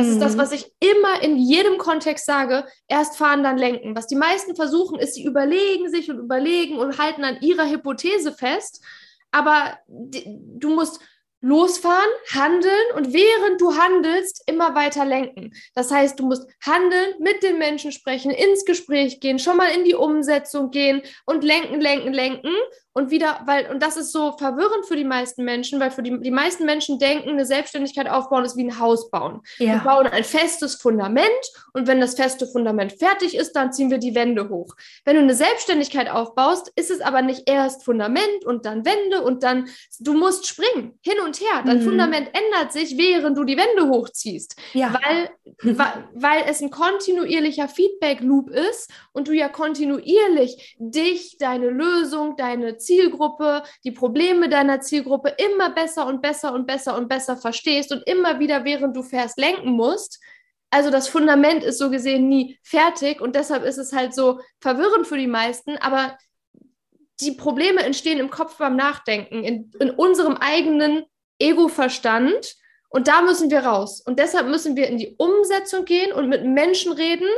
Das mhm. ist das, was ich immer in jedem Kontext sage. Erst fahren, dann lenken. Was die meisten versuchen, ist, sie überlegen sich und überlegen und halten an ihrer Hypothese fest. Aber du musst losfahren, handeln und während du handelst, immer weiter lenken. Das heißt, du musst handeln, mit den Menschen sprechen, ins Gespräch gehen, schon mal in die Umsetzung gehen und lenken, lenken, lenken und wieder, weil, und das ist so verwirrend für die meisten Menschen, weil für die, die meisten Menschen denken, eine Selbstständigkeit aufbauen ist wie ein Haus bauen. Ja. Wir bauen ein festes Fundament und wenn das feste Fundament fertig ist, dann ziehen wir die Wände hoch. Wenn du eine Selbstständigkeit aufbaust, ist es aber nicht erst Fundament und dann Wände und dann, du musst springen, hin und her. Dein mhm. Fundament ändert sich, während du die Wände hochziehst. Ja. Weil, weil, weil es ein kontinuierlicher Feedback-Loop ist und du ja kontinuierlich dich, deine Lösung, deine Zielgruppe, die Probleme deiner Zielgruppe immer besser und besser und besser und besser verstehst und immer wieder, während du fährst, lenken musst. Also das Fundament ist so gesehen nie fertig und deshalb ist es halt so verwirrend für die meisten, aber die Probleme entstehen im Kopf beim Nachdenken, in, in unserem eigenen Ego-Verstand. Und da müssen wir raus. Und deshalb müssen wir in die Umsetzung gehen und mit Menschen reden,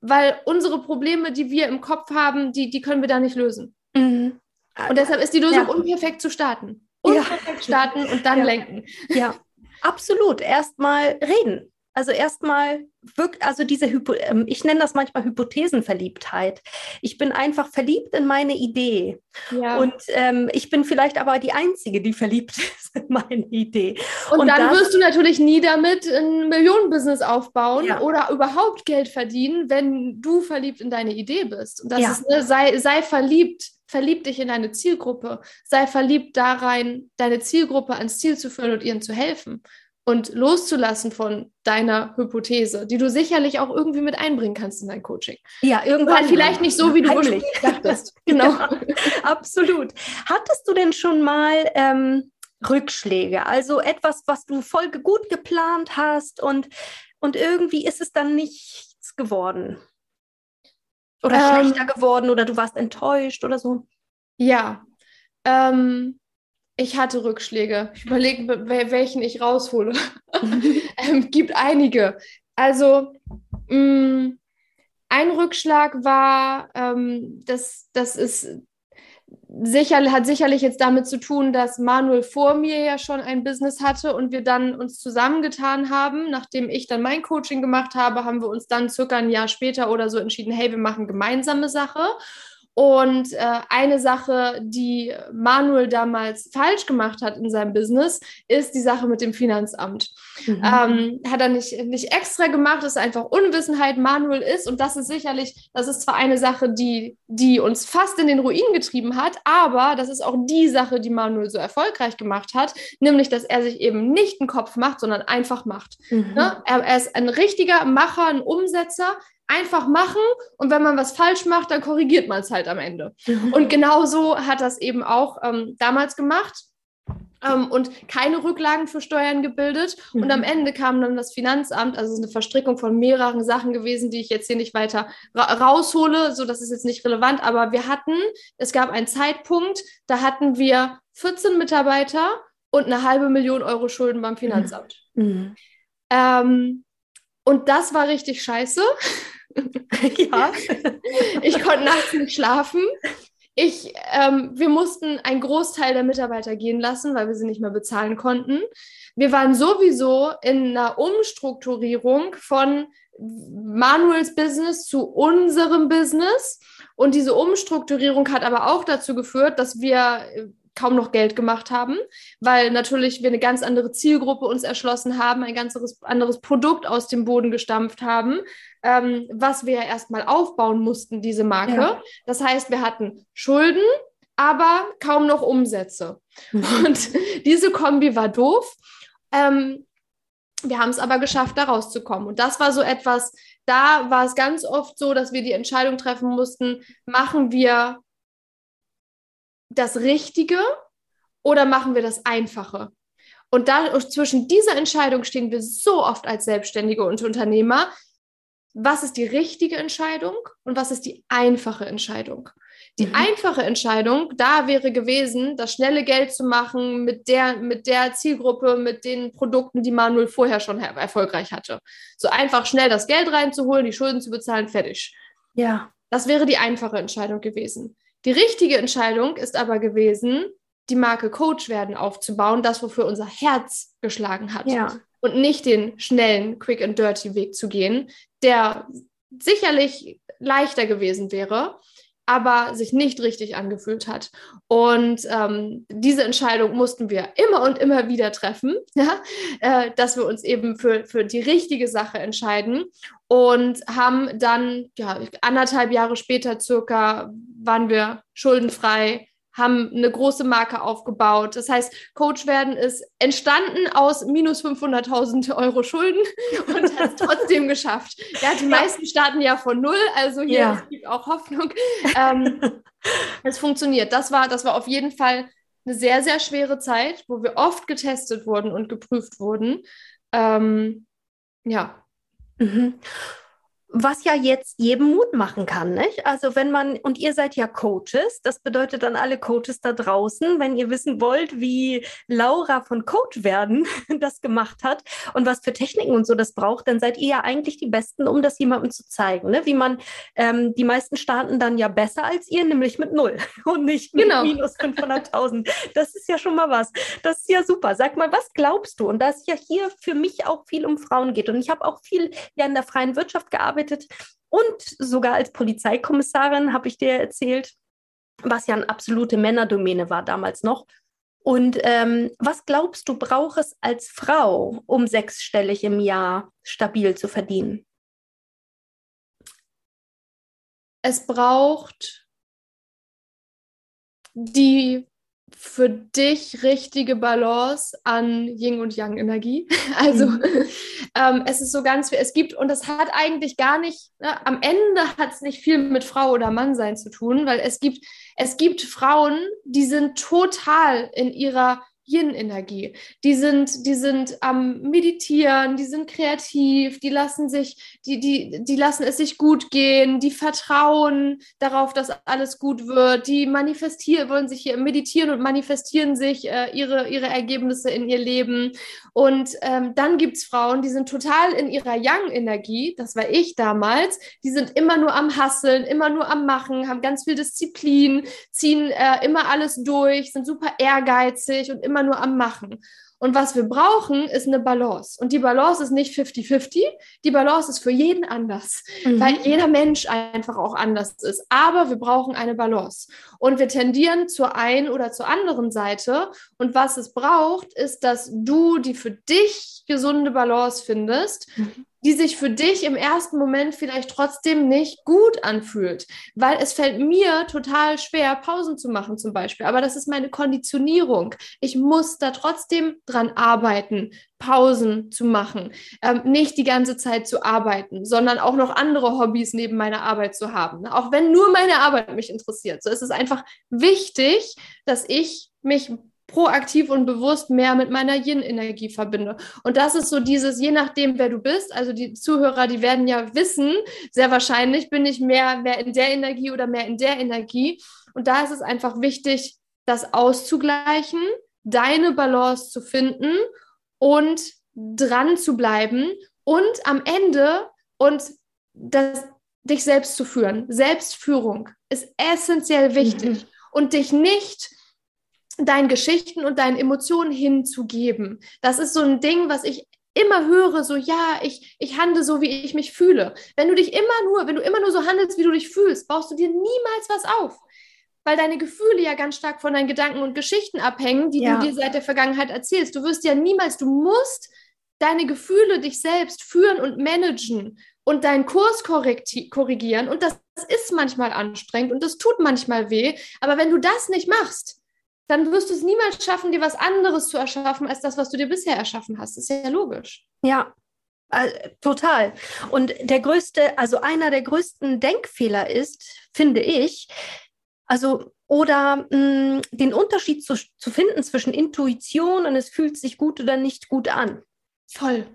weil unsere Probleme, die wir im Kopf haben, die, die können wir da nicht lösen. Mhm. Und deshalb ist die Lösung ja. unperfekt zu starten. Unperfekt ja. starten und dann ja. lenken. Ja, absolut. Erstmal reden. Also erstmal wirkt, also diese, Hypo, ähm, ich nenne das manchmal Hypothesenverliebtheit. Ich bin einfach verliebt in meine Idee. Ja. Und ähm, ich bin vielleicht aber die Einzige, die verliebt ist in meine Idee. Und, und dann das, wirst du natürlich nie damit ein Millionenbusiness aufbauen ja. oder überhaupt Geld verdienen, wenn du verliebt in deine Idee bist. Und das ja. ist, ne, sei, sei verliebt verlieb dich in deine Zielgruppe, sei verliebt da rein, deine Zielgruppe ans Ziel zu führen und ihnen zu helfen und loszulassen von deiner Hypothese, die du sicherlich auch irgendwie mit einbringen kannst in dein Coaching. Ja, irgendwann. Vielleicht nicht so, wie du ursprünglich dachtest. Genau. Ja, absolut. Hattest du denn schon mal ähm, Rückschläge? Also etwas, was du voll gut geplant hast und, und irgendwie ist es dann nichts geworden? Oder ähm, schlechter geworden oder du warst enttäuscht oder so? Ja. Ähm, ich hatte Rückschläge. Ich überlege, welchen ich raushole. ähm, gibt einige. Also, mh, mm, ein Rückschlag war, ähm, das, das ist sicher, hat sicherlich jetzt damit zu tun, dass Manuel vor mir ja schon ein Business hatte und wir dann uns zusammengetan haben. Nachdem ich dann mein Coaching gemacht habe, haben wir uns dann circa ein Jahr später oder so entschieden, hey, wir machen gemeinsame Sache. Und äh, eine Sache, die Manuel damals falsch gemacht hat in seinem Business, ist die Sache mit dem Finanzamt. Mhm. Ähm, hat er nicht, nicht extra gemacht, ist einfach Unwissenheit. Manuel ist, und das ist sicherlich, das ist zwar eine Sache, die, die uns fast in den Ruin getrieben hat, aber das ist auch die Sache, die Manuel so erfolgreich gemacht hat, nämlich, dass er sich eben nicht einen Kopf macht, sondern einfach macht. Mhm. Ne? Er, er ist ein richtiger Macher, ein Umsetzer einfach machen und wenn man was falsch macht, dann korrigiert man es halt am Ende. Mhm. Und genauso hat das eben auch ähm, damals gemacht. Ähm, und keine Rücklagen für Steuern gebildet. Mhm. Und am Ende kam dann das Finanzamt, also eine Verstrickung von mehreren Sachen gewesen, die ich jetzt hier nicht weiter ra raushole, so das ist jetzt nicht relevant, aber wir hatten, es gab einen Zeitpunkt, da hatten wir 14 Mitarbeiter und eine halbe Million Euro Schulden beim Finanzamt. Mhm. Ähm, und das war richtig scheiße. ja. ich konnte nachts nicht schlafen. Ich, ähm, wir mussten einen Großteil der Mitarbeiter gehen lassen, weil wir sie nicht mehr bezahlen konnten. Wir waren sowieso in einer Umstrukturierung von Manuels Business zu unserem Business. Und diese Umstrukturierung hat aber auch dazu geführt, dass wir äh, kaum noch Geld gemacht haben, weil natürlich wir eine ganz andere Zielgruppe uns erschlossen haben, ein ganz anderes Produkt aus dem Boden gestampft haben, ähm, was wir ja erstmal aufbauen mussten, diese Marke. Ja. Das heißt, wir hatten Schulden, aber kaum noch Umsätze. Mhm. Und diese Kombi war doof. Ähm, wir haben es aber geschafft, da rauszukommen. Und das war so etwas, da war es ganz oft so, dass wir die Entscheidung treffen mussten, machen wir das Richtige oder machen wir das Einfache? Und da zwischen dieser Entscheidung stehen wir so oft als Selbstständige und Unternehmer. Was ist die richtige Entscheidung und was ist die einfache Entscheidung? Die mhm. einfache Entscheidung da wäre gewesen, das schnelle Geld zu machen mit der, mit der Zielgruppe, mit den Produkten, die Manuel vorher schon erfolgreich hatte. So einfach schnell das Geld reinzuholen, die Schulden zu bezahlen, fertig. Ja. Das wäre die einfache Entscheidung gewesen. Die richtige Entscheidung ist aber gewesen, die Marke Coach werden aufzubauen, das, wofür unser Herz geschlagen hat. Ja. Und nicht den schnellen, quick and dirty Weg zu gehen, der sicherlich leichter gewesen wäre, aber sich nicht richtig angefühlt hat. Und ähm, diese Entscheidung mussten wir immer und immer wieder treffen, ja? äh, dass wir uns eben für, für die richtige Sache entscheiden und haben dann, ja, anderthalb Jahre später circa, waren wir schuldenfrei, haben eine große Marke aufgebaut. Das heißt, Coach werden ist entstanden aus minus 500.000 Euro Schulden und hat es trotzdem geschafft. Ja, die meisten starten ja von null, also hier ja. es gibt auch Hoffnung. Ähm, es funktioniert. Das war, das war auf jeden Fall eine sehr, sehr schwere Zeit, wo wir oft getestet wurden und geprüft wurden. Ähm, ja. Mhm was ja jetzt jedem Mut machen kann, nicht? Also wenn man, und ihr seid ja Coaches, das bedeutet dann alle Coaches da draußen, wenn ihr wissen wollt, wie Laura von Coach werden das gemacht hat und was für Techniken und so das braucht, dann seid ihr ja eigentlich die Besten, um das jemandem zu zeigen, ne? Wie man, ähm, die meisten starten dann ja besser als ihr, nämlich mit null und nicht mit genau. minus 500.000. Das ist ja schon mal was. Das ist ja super. Sag mal, was glaubst du? Und da es ja hier für mich auch viel um Frauen geht und ich habe auch viel ja in der freien Wirtschaft gearbeitet, gearbeitet und sogar als Polizeikommissarin habe ich dir erzählt, was ja eine absolute Männerdomäne war damals noch. Und ähm, was glaubst du, braucht es als Frau, um sechsstellig im Jahr stabil zu verdienen? Es braucht die für dich richtige Balance an Yin und Yang Energie. Also mhm. ähm, es ist so ganz viel, es gibt, und das hat eigentlich gar nicht, ne, am Ende hat es nicht viel mit Frau oder Mann sein zu tun, weil es gibt, es gibt Frauen, die sind total in ihrer Yin-Energie. Die sind, die sind am Meditieren, die sind kreativ, die lassen sich, die, die, die lassen es sich gut gehen, die vertrauen darauf, dass alles gut wird, die manifestieren, wollen sich hier meditieren und manifestieren sich äh, ihre, ihre Ergebnisse in ihr Leben. Und ähm, dann gibt es Frauen, die sind total in ihrer Yang-Energie, das war ich damals, die sind immer nur am Hasseln, immer nur am Machen, haben ganz viel Disziplin, ziehen äh, immer alles durch, sind super ehrgeizig und immer immer nur am Machen. Und was wir brauchen, ist eine Balance. Und die Balance ist nicht 50-50, die Balance ist für jeden anders, mhm. weil jeder Mensch einfach auch anders ist. Aber wir brauchen eine Balance. Und wir tendieren zur einen oder zur anderen Seite. Und was es braucht, ist, dass du die für dich gesunde Balance findest. Mhm die sich für dich im ersten Moment vielleicht trotzdem nicht gut anfühlt. Weil es fällt mir total schwer, Pausen zu machen zum Beispiel. Aber das ist meine Konditionierung. Ich muss da trotzdem dran arbeiten, Pausen zu machen. Ähm, nicht die ganze Zeit zu arbeiten, sondern auch noch andere Hobbys neben meiner Arbeit zu haben. Auch wenn nur meine Arbeit mich interessiert. So ist es einfach wichtig, dass ich mich proaktiv und bewusst mehr mit meiner Yin-Energie verbinde. Und das ist so dieses, je nachdem, wer du bist, also die Zuhörer, die werden ja wissen, sehr wahrscheinlich bin ich mehr, mehr in der Energie oder mehr in der Energie. Und da ist es einfach wichtig, das auszugleichen, deine Balance zu finden und dran zu bleiben und am Ende und das, dich selbst zu führen. Selbstführung ist essentiell wichtig. Mhm. Und dich nicht deinen Geschichten und deinen Emotionen hinzugeben. Das ist so ein Ding, was ich immer höre, so ja, ich, ich handle so, wie ich mich fühle. Wenn du dich immer nur, wenn du immer nur so handelst, wie du dich fühlst, baust du dir niemals was auf. Weil deine Gefühle ja ganz stark von deinen Gedanken und Geschichten abhängen, die ja. du dir seit der Vergangenheit erzählst. Du wirst ja niemals, du musst deine Gefühle dich selbst führen und managen und deinen Kurs korrigieren. Und das ist manchmal anstrengend und das tut manchmal weh. Aber wenn du das nicht machst, dann wirst du es niemals schaffen, dir was anderes zu erschaffen, als das, was du dir bisher erschaffen hast. Das ist ja logisch. Ja, äh, total. Und der größte, also einer der größten Denkfehler ist, finde ich, also oder mh, mm, den Unterschied zu, zu finden zwischen Intuition und es fühlt sich gut oder nicht gut an. Voll.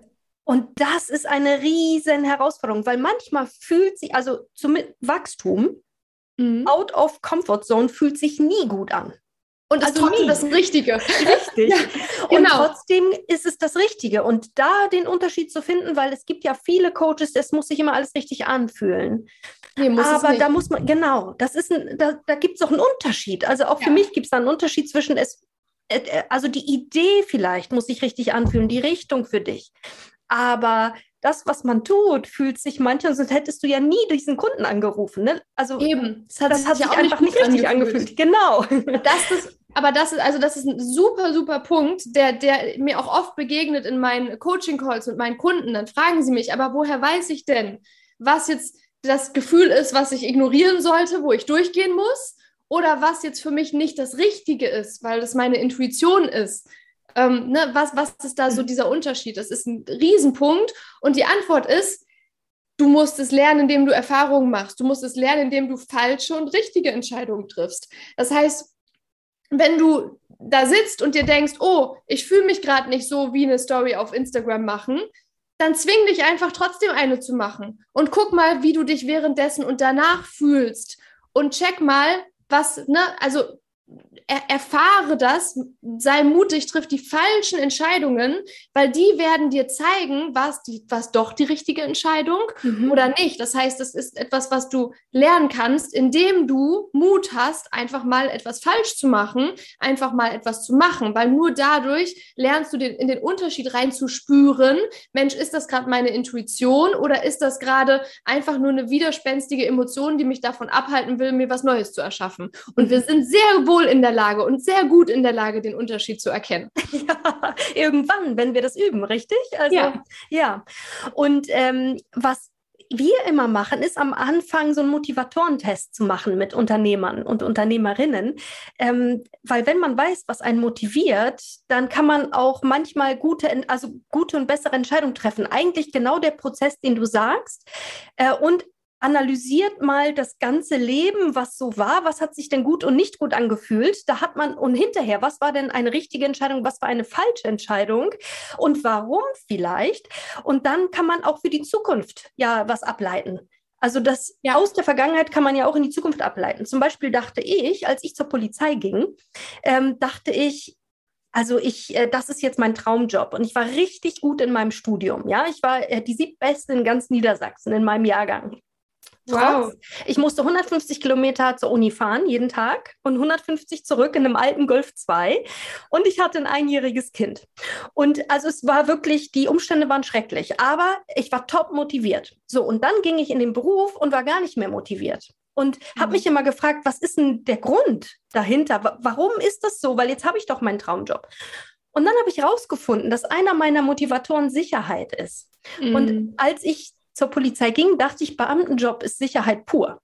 Und das ist eine riesen Herausforderung, weil manchmal fühlt sich, also zum Wachstum, mhm. out of comfort zone fühlt sich nie gut an. Und also trotzdem das Richtige. Richtig. ja, und genau. trotzdem ist es das Richtige. Und da den Unterschied zu finden, weil es gibt ja viele Coaches, das muss sich immer alles richtig anfühlen. Nee, Aber da muss man, genau, das ist ein, da, da gibt es auch einen Unterschied. Also auch ja. für mich gibt es da einen Unterschied zwischen es, äh, äh, also die Idee vielleicht muss sich richtig anfühlen, die Richtung für dich. Aber das, was man tut, fühlt sich manchmal, sonst hättest du ja nie diesen Kunden angerufen. Ne? Also eben, das hat, das hat sich, einfach nicht richtig angefühlt. Genau. Das ist, aber das ist, also das ist ein super, super Punkt, der, der mir auch oft begegnet in meinen Coaching-Calls mit meinen Kunden. Dann fragen sie mich, aber woher weiß ich denn, was jetzt das Gefühl ist, was ich ignorieren sollte, wo ich durchgehen muss? Oder was jetzt für mich nicht das Richtige ist, weil das meine Intuition ist. Ähm, ne, was, was ist da so dieser Unterschied? Das ist ein Riesenpunkt. Und die Antwort ist, du musst es lernen, indem du Erfahrungen machst. Du musst es lernen, indem du falsche und richtige Entscheidungen triffst. Das heißt, wenn du da sitzt und dir denkst, oh, ich fühle mich gerade nicht so wie eine Story auf Instagram machen, dann zwing dich einfach trotzdem eine zu machen. Und guck mal, wie du dich währenddessen und danach fühlst. Und check mal, was, ne, also er, erfahre das, sei mutig, triff die falschen Entscheidungen, weil die werden dir zeigen, was, die, was doch die richtige Entscheidung mhm. oder nicht. Das heißt, es ist etwas, was du lernen kannst, indem du Mut hast, einfach mal etwas falsch zu machen, einfach mal etwas zu machen, weil nur dadurch lernst du den, in den Unterschied reinzuspüren, Mensch, ist das gerade meine Intuition oder ist das gerade einfach nur eine widerspenstige Emotion, die mich davon abhalten will, mir was Neues zu erschaffen? Und wir sind sehr wohl in der Lage und sehr gut in der Lage, den Unterschied zu erkennen. Ja, irgendwann, wenn wir das üben, richtig? Also, ja. ja. Und ähm, was wir immer machen, ist am Anfang so einen Motivatorentest zu machen mit Unternehmern und Unternehmerinnen. Ähm, weil wenn man weiß, was einen motiviert, dann kann man auch manchmal gute, also gute und bessere Entscheidungen treffen. Eigentlich genau der Prozess, den du sagst. Äh, und analysiert mal das ganze Leben, was so war, was hat sich denn gut und nicht gut angefühlt. Da hat man und hinterher, was war denn eine richtige Entscheidung, was war eine falsche Entscheidung und warum vielleicht. Und dann kann man auch für die Zukunft ja was ableiten. Also das ja. aus der Vergangenheit kann man ja auch in die Zukunft ableiten. Zum Beispiel dachte ich, als ich zur Polizei ging, ähm, dachte ich, also ich, äh, das ist jetzt mein Traumjob und ich war richtig gut in meinem Studium. Ja, ich war äh, die siebtbeste in ganz Niedersachsen in meinem Jahrgang. Wow. Ich musste 150 Kilometer zur Uni fahren, jeden Tag, und 150 zurück in einem alten Golf 2. Und ich hatte ein einjähriges Kind. Und also es war wirklich, die Umstände waren schrecklich, aber ich war top motiviert. So, und dann ging ich in den Beruf und war gar nicht mehr motiviert. Und mhm. habe mich immer gefragt, was ist denn der Grund dahinter? Warum ist das so? Weil jetzt habe ich doch meinen Traumjob. Und dann habe ich herausgefunden, dass einer meiner Motivatoren Sicherheit ist. Mhm. Und als ich zur Polizei ging, dachte ich, Beamtenjob ist Sicherheit pur.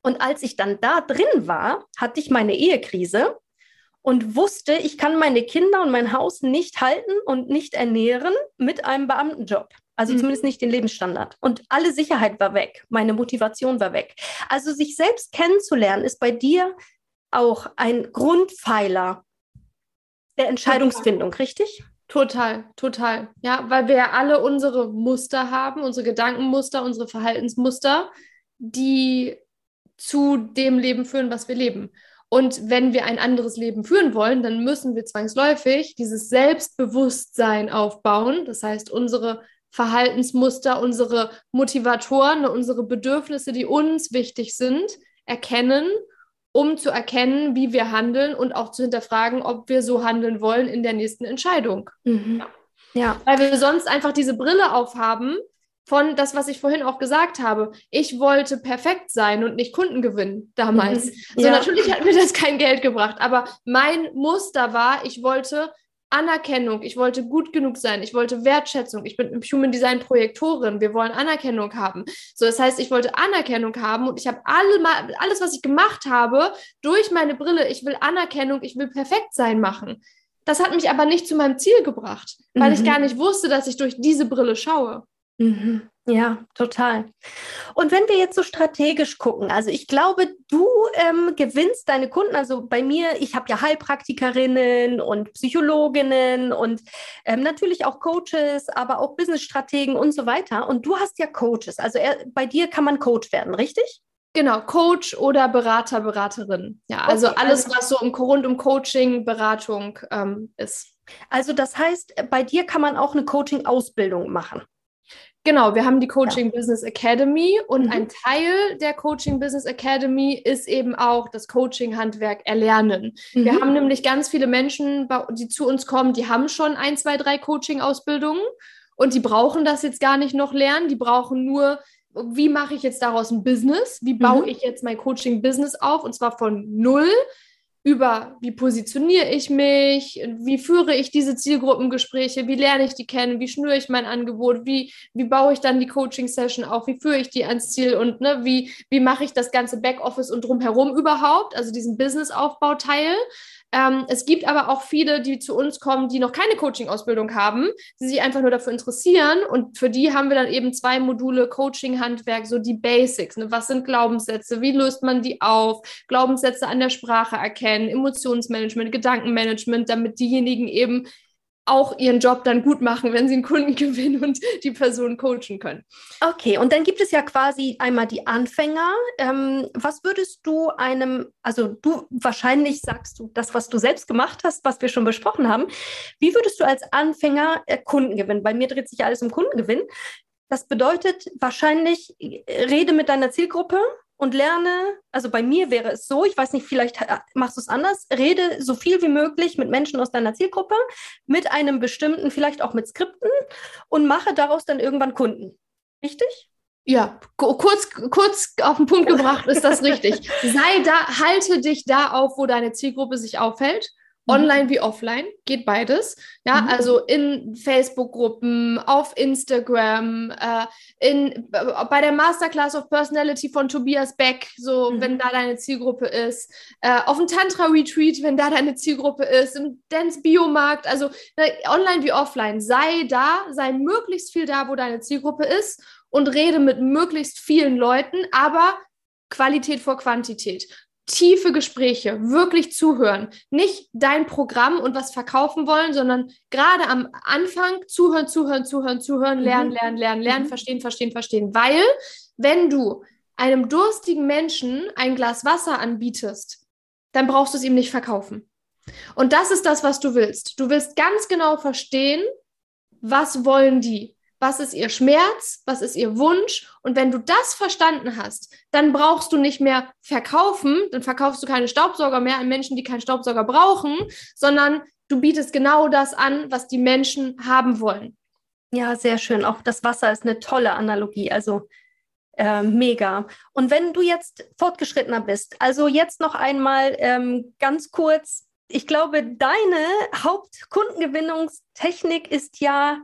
Und als ich dann da drin war, hatte ich meine Ehekrise und wusste, ich kann meine Kinder und mein Haus nicht halten und nicht ernähren mit einem Beamtenjob. Also mhm. zumindest nicht den Lebensstandard. Und alle Sicherheit war weg. Meine Motivation war weg. Also sich selbst kennenzulernen ist bei dir auch ein Grundpfeiler der Entscheidungsfindung, richtig? Total, total. Ja, weil wir ja alle unsere Muster haben, unsere Gedankenmuster, unsere Verhaltensmuster, die zu dem Leben führen, was wir leben. Und wenn wir ein anderes Leben führen wollen, dann müssen wir zwangsläufig dieses Selbstbewusstsein aufbauen. Das heißt, unsere Verhaltensmuster, unsere Motivatoren, unsere Bedürfnisse, die uns wichtig sind, erkennen um zu erkennen, wie wir handeln und auch zu hinterfragen, ob wir so handeln wollen in der nächsten Entscheidung. Mhm. Ja. Ja. Weil wir sonst einfach diese Brille aufhaben von das, was ich vorhin auch gesagt habe. Ich wollte perfekt sein und nicht Kunden gewinnen damals. Mhm. Ja. So natürlich hat mir das kein Geld gebracht, aber mein Muster war, ich wollte Anerkennung, ich wollte gut genug sein, ich wollte Wertschätzung, ich bin im Human Design Projektorin, wir wollen Anerkennung haben. So, das heißt, ich wollte Anerkennung haben und ich habe alle, alles, was ich gemacht habe, durch meine Brille, ich will Anerkennung, ich will perfekt sein machen. Das hat mich aber nicht zu meinem Ziel gebracht, weil mhm. ich gar nicht wusste, dass ich durch diese Brille schaue. Mhm. Ja, total. Und wenn wir jetzt so strategisch gucken, also ich glaube, du ähm, gewinnst deine Kunden. Also bei mir, ich habe ja Heilpraktikerinnen und Psychologinnen und ähm, natürlich auch Coaches, aber auch Businessstrategen und so weiter. Und du hast ja Coaches. Also er, bei dir kann man Coach werden, richtig? Genau, Coach oder Berater, Beraterin. Ja, also okay, alles, also, was so im, rund um Coaching, Beratung ähm, ist. Also das heißt, bei dir kann man auch eine Coaching-Ausbildung machen. Genau, wir haben die Coaching ja. Business Academy und mhm. ein Teil der Coaching Business Academy ist eben auch das Coaching-Handwerk erlernen. Mhm. Wir haben nämlich ganz viele Menschen, die zu uns kommen, die haben schon ein, zwei, drei Coaching-Ausbildungen und die brauchen das jetzt gar nicht noch lernen. Die brauchen nur, wie mache ich jetzt daraus ein Business? Wie baue mhm. ich jetzt mein Coaching-Business auf? Und zwar von null über, wie positioniere ich mich, wie führe ich diese Zielgruppengespräche, wie lerne ich die kennen, wie schnüre ich mein Angebot, wie, wie baue ich dann die Coaching-Session auf, wie führe ich die ans Ziel und ne, wie, wie mache ich das ganze Backoffice und drumherum überhaupt, also diesen Business-Aufbau-Teil. Ähm, es gibt aber auch viele, die zu uns kommen, die noch keine Coaching-Ausbildung haben, die sich einfach nur dafür interessieren. Und für die haben wir dann eben zwei Module Coaching-Handwerk, so die Basics. Ne? Was sind Glaubenssätze? Wie löst man die auf? Glaubenssätze an der Sprache erkennen, Emotionsmanagement, Gedankenmanagement, damit diejenigen eben auch ihren Job dann gut machen, wenn sie einen Kunden gewinnen und die Person coachen können. Okay, und dann gibt es ja quasi einmal die Anfänger. Ähm, was würdest du einem, also du wahrscheinlich sagst du das, was du selbst gemacht hast, was wir schon besprochen haben. Wie würdest du als Anfänger äh, Kunden gewinnen? Bei mir dreht sich alles um Kundengewinn. Das bedeutet wahrscheinlich, äh, rede mit deiner Zielgruppe, und lerne, also bei mir wäre es so, ich weiß nicht, vielleicht machst du es anders, rede so viel wie möglich mit Menschen aus deiner Zielgruppe, mit einem bestimmten, vielleicht auch mit Skripten und mache daraus dann irgendwann Kunden. Richtig? Ja, kurz, kurz auf den Punkt gebracht ist das richtig. Sei da, halte dich da auf, wo deine Zielgruppe sich aufhält. Online wie offline, geht beides. Ja, mhm. also in Facebook-Gruppen, auf Instagram, äh, in, bei der Masterclass of Personality von Tobias Beck, so mhm. wenn da deine Zielgruppe ist, äh, auf dem Tantra-Retreat, wenn da deine Zielgruppe ist, im Dance-Biomarkt, also ne, online wie offline, sei da, sei möglichst viel da, wo deine Zielgruppe ist und rede mit möglichst vielen Leuten, aber Qualität vor Quantität tiefe Gespräche, wirklich zuhören, nicht dein Programm und was verkaufen wollen, sondern gerade am Anfang zuhören, zuhören, zuhören, zuhören, mhm. lernen, lernen, lernen, lernen, mhm. verstehen, verstehen, verstehen. Weil, wenn du einem durstigen Menschen ein Glas Wasser anbietest, dann brauchst du es ihm nicht verkaufen. Und das ist das, was du willst. Du willst ganz genau verstehen, was wollen die? Was ist ihr Schmerz, was ist ihr Wunsch. Und wenn du das verstanden hast, dann brauchst du nicht mehr verkaufen, dann verkaufst du keine Staubsauger mehr an Menschen, die keinen Staubsauger brauchen, sondern du bietest genau das an, was die Menschen haben wollen. Ja, sehr schön. Auch das Wasser ist eine tolle Analogie. Also äh, mega. Und wenn du jetzt fortgeschrittener bist, also jetzt noch einmal ähm, ganz kurz, ich glaube, deine Hauptkundengewinnungstechnik ist ja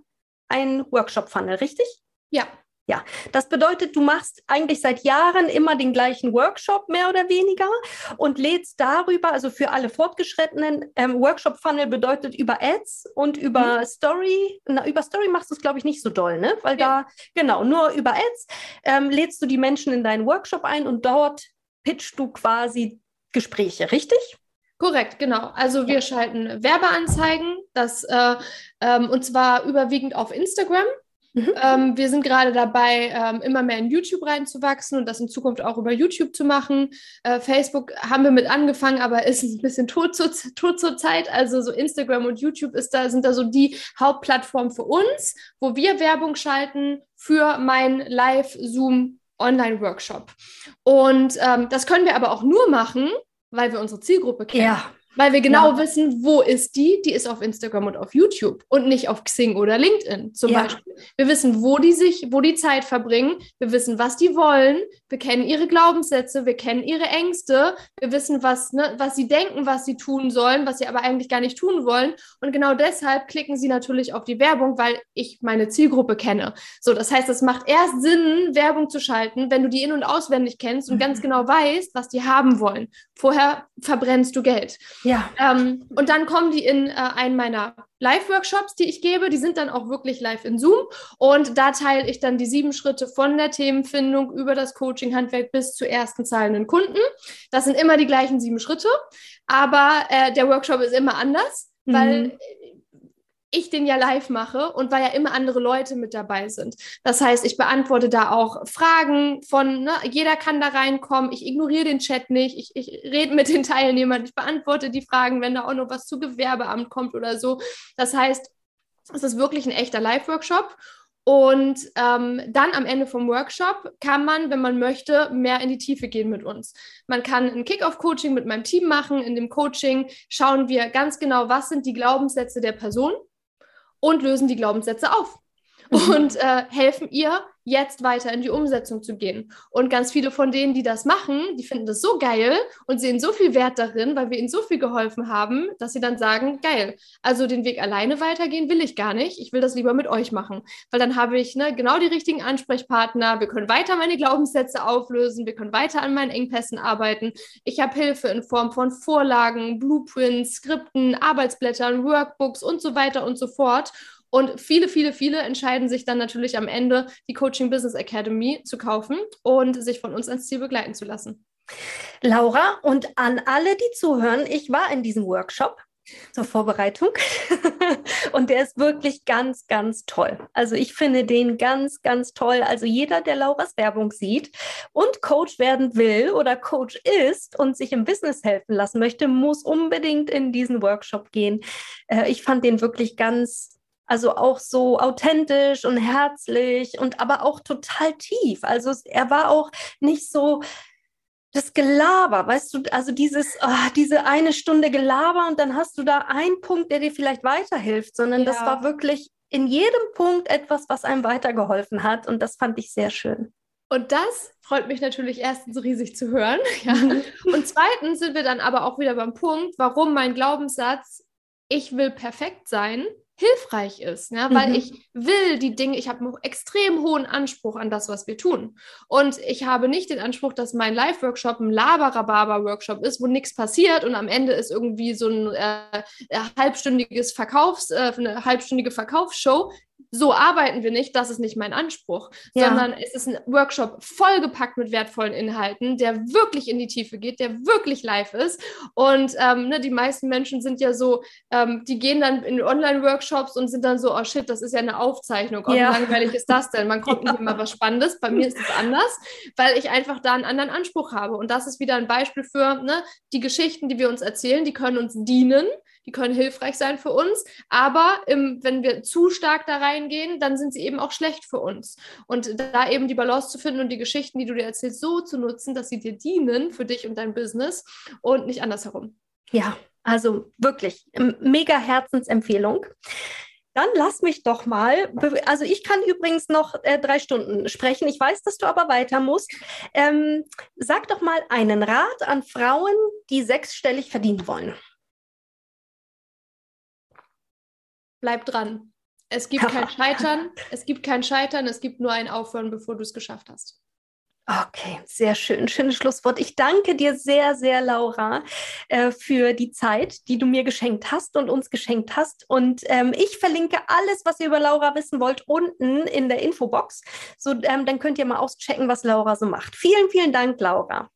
ein Workshop-Funnel, richtig? Ja. Ja, das bedeutet, du machst eigentlich seit Jahren immer den gleichen Workshop, mehr oder weniger, und lädst darüber, also für alle Fortgeschrittenen, ähm, Workshop-Funnel bedeutet über Ads und über mhm. Story. Na, über Story machst du es, glaube ich, nicht so doll, ne? Weil ja. da, genau, nur über Ads ähm, lädst du die Menschen in deinen Workshop ein und dort pitchst du quasi Gespräche, richtig? Korrekt, genau. Also wir schalten Werbeanzeigen, das äh, ähm, und zwar überwiegend auf Instagram. Mhm. Ähm, wir sind gerade dabei, ähm, immer mehr in YouTube reinzuwachsen und das in Zukunft auch über YouTube zu machen. Äh, Facebook haben wir mit angefangen, aber ist ein bisschen tot, zur, tot zur Zeit. Also so Instagram und YouTube ist da, sind da so die Hauptplattformen für uns, wo wir Werbung schalten für mein Live-Zoom Online-Workshop. Und ähm, das können wir aber auch nur machen, weil wir unsere Zielgruppe kennen. Ja. Weil wir genau ja. wissen, wo ist die? Die ist auf Instagram und auf YouTube und nicht auf Xing oder LinkedIn zum ja. Beispiel. Wir wissen, wo die sich, wo die Zeit verbringen. Wir wissen, was die wollen. Wir kennen ihre Glaubenssätze. Wir kennen ihre Ängste. Wir wissen, was, ne, was sie denken, was sie tun sollen, was sie aber eigentlich gar nicht tun wollen. Und genau deshalb klicken sie natürlich auf die Werbung, weil ich meine Zielgruppe kenne. So, das heißt, es macht erst Sinn, Werbung zu schalten, wenn du die in- und auswendig kennst und mhm. ganz genau weißt, was die haben wollen. Vorher verbrennst du Geld. Ja. Ähm, und dann kommen die in äh, einen meiner Live-Workshops, die ich gebe. Die sind dann auch wirklich live in Zoom. Und da teile ich dann die sieben Schritte von der Themenfindung über das Coaching-Handwerk bis zu ersten zahlenden Kunden. Das sind immer die gleichen sieben Schritte. Aber äh, der Workshop ist immer anders, mhm. weil ich den ja live mache und weil ja immer andere Leute mit dabei sind. Das heißt, ich beantworte da auch Fragen von, ne, jeder kann da reinkommen, ich ignoriere den Chat nicht, ich, ich rede mit den Teilnehmern, ich beantworte die Fragen, wenn da auch noch was zu Gewerbeamt kommt oder so. Das heißt, es ist wirklich ein echter Live-Workshop. Und ähm, dann am Ende vom Workshop kann man, wenn man möchte, mehr in die Tiefe gehen mit uns. Man kann ein Kick-Off-Coaching mit meinem Team machen. In dem Coaching schauen wir ganz genau, was sind die Glaubenssätze der Person und lösen die Glaubenssätze auf mhm. und äh, helfen ihr, jetzt weiter in die Umsetzung zu gehen. Und ganz viele von denen, die das machen, die finden das so geil und sehen so viel Wert darin, weil wir ihnen so viel geholfen haben, dass sie dann sagen, geil, also den Weg alleine weitergehen will ich gar nicht, ich will das lieber mit euch machen, weil dann habe ich ne, genau die richtigen Ansprechpartner, wir können weiter meine Glaubenssätze auflösen, wir können weiter an meinen Engpässen arbeiten, ich habe Hilfe in Form von Vorlagen, Blueprints, Skripten, Arbeitsblättern, Workbooks und so weiter und so fort. Und viele, viele, viele entscheiden sich dann natürlich am Ende, die Coaching Business Academy zu kaufen und sich von uns ans Ziel begleiten zu lassen. Laura, und an alle, die zuhören, ich war in diesem Workshop zur Vorbereitung und der ist wirklich ganz, ganz toll. Also ich finde den ganz, ganz toll. Also jeder, der Lauras Werbung sieht und Coach werden will oder Coach ist und sich im Business helfen lassen möchte, muss unbedingt in diesen Workshop gehen. Äh, ich fand den wirklich ganz also auch so authentisch und herzlich und aber auch total tief. Also er war auch nicht so das Gelaber, weißt du, also dieses, oh, diese eine Stunde Gelaber und dann hast du da einen Punkt, der dir vielleicht weiterhilft, sondern ja. das war wirklich in jedem Punkt etwas, was einem weitergeholfen hat und das fand ich sehr schön. Und das freut mich natürlich erstens riesig zu hören. Ja. Und zweitens sind wir dann aber auch wieder beim Punkt, warum mein Glaubenssatz, ich will perfekt sein, hilfreich ist, ne? weil mhm. ich will die Dinge, ich habe einen extrem hohen Anspruch an das, was wir tun. Und ich habe nicht den Anspruch, dass mein Live-Workshop ein Laberababa-Workshop ist, wo nichts passiert und am Ende ist irgendwie so ein äh, äh halbstündiges Verkaufs, äh, eine halbstündige Verkaufsshow so arbeiten wir nicht, das ist nicht mein Anspruch, ja. sondern es ist ein Workshop vollgepackt mit wertvollen Inhalten, der wirklich in die Tiefe geht, der wirklich live ist. Und ähm, ne, die meisten Menschen sind ja so, ähm, die gehen dann in Online-Workshops und sind dann so, oh shit, das ist ja eine Aufzeichnung. Oh, ja. wie langweilig ist das denn? Man kommt ja. nicht immer was Spannendes. Bei mir ist es anders, weil ich einfach da einen anderen Anspruch habe. Und das ist wieder ein Beispiel für ne, die Geschichten, die wir uns erzählen, die können uns dienen die können hilfreich sein für uns, aber im, wenn wir zu stark da reingehen, dann sind sie eben auch schlecht für uns. Und da eben die Balance zu finden und die Geschichten, die du dir erzählst, so zu nutzen, dass sie dir dienen für dich und dein Business und nicht andersherum. Ja, also wirklich mega Herzensempfehlung. Dann lass mich doch mal, also ich kann übrigens noch äh, drei Stunden sprechen. Ich weiß, dass du aber weiter musst. Ähm, sag doch mal einen Rat an Frauen, die sechsstellig verdienen wollen. Bleib dran. Es gibt kein Scheitern, es gibt kein Scheitern, es gibt nur ein Aufhören, bevor du es geschafft hast. Okay, sehr schön. Schönes Schlusswort. Ich danke dir sehr, sehr, Laura, äh, für die Zeit, die du mir geschenkt hast und uns geschenkt hast. Und ähm, ich verlinke alles, was ihr über Laura wissen wollt, unten in der Infobox. So, ähm, dann könnt ihr mal auschecken, was Laura so macht. Vielen, vielen Dank, Laura.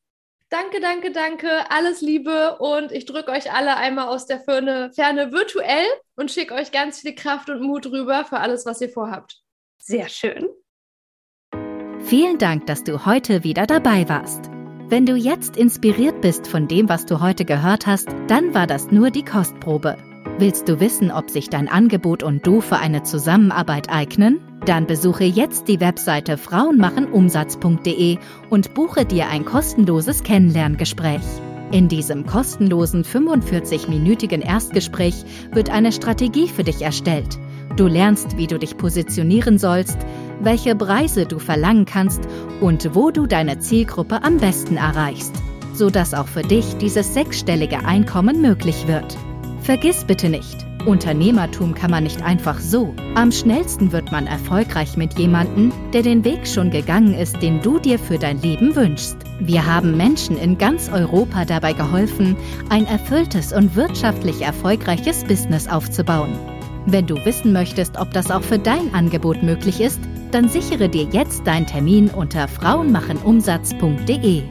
Danke, danke, danke. Alles Liebe und ich drücke euch alle einmal aus der Ferne, Ferne virtuell und schicke euch ganz viel Kraft und Mut rüber für alles, was ihr vorhabt. Sehr schön. Vielen Dank, dass du heute wieder dabei warst. Wenn du jetzt inspiriert bist von dem, was du heute gehört hast, dann war das nur die Kostprobe. Willst du wissen, ob sich dein Angebot und du für eine Zusammenarbeit eignen? Dann besuche jetzt die Webseite frauenmachenumsatz.de und buche dir ein kostenloses Kennenlerngespräch. In diesem kostenlosen 45-minütigen Erstgespräch wird eine Strategie für dich erstellt. Du lernst, wie du dich positionieren sollst, welche Preise du verlangen kannst und wo du deine Zielgruppe am besten erreichst, sodass auch für dich dieses sechsstellige Einkommen möglich wird. Vergiss bitte nicht, Unternehmertum kann man nicht einfach so. Am schnellsten wird man erfolgreich mit jemandem, der den Weg schon gegangen ist, den du dir für dein Leben wünschst. Wir haben Menschen in ganz Europa dabei geholfen, ein erfülltes und wirtschaftlich erfolgreiches Business aufzubauen. Wenn du wissen möchtest, ob das auch für dein Angebot möglich ist, dann sichere dir jetzt deinen Termin unter frauenmachenumsatz.de.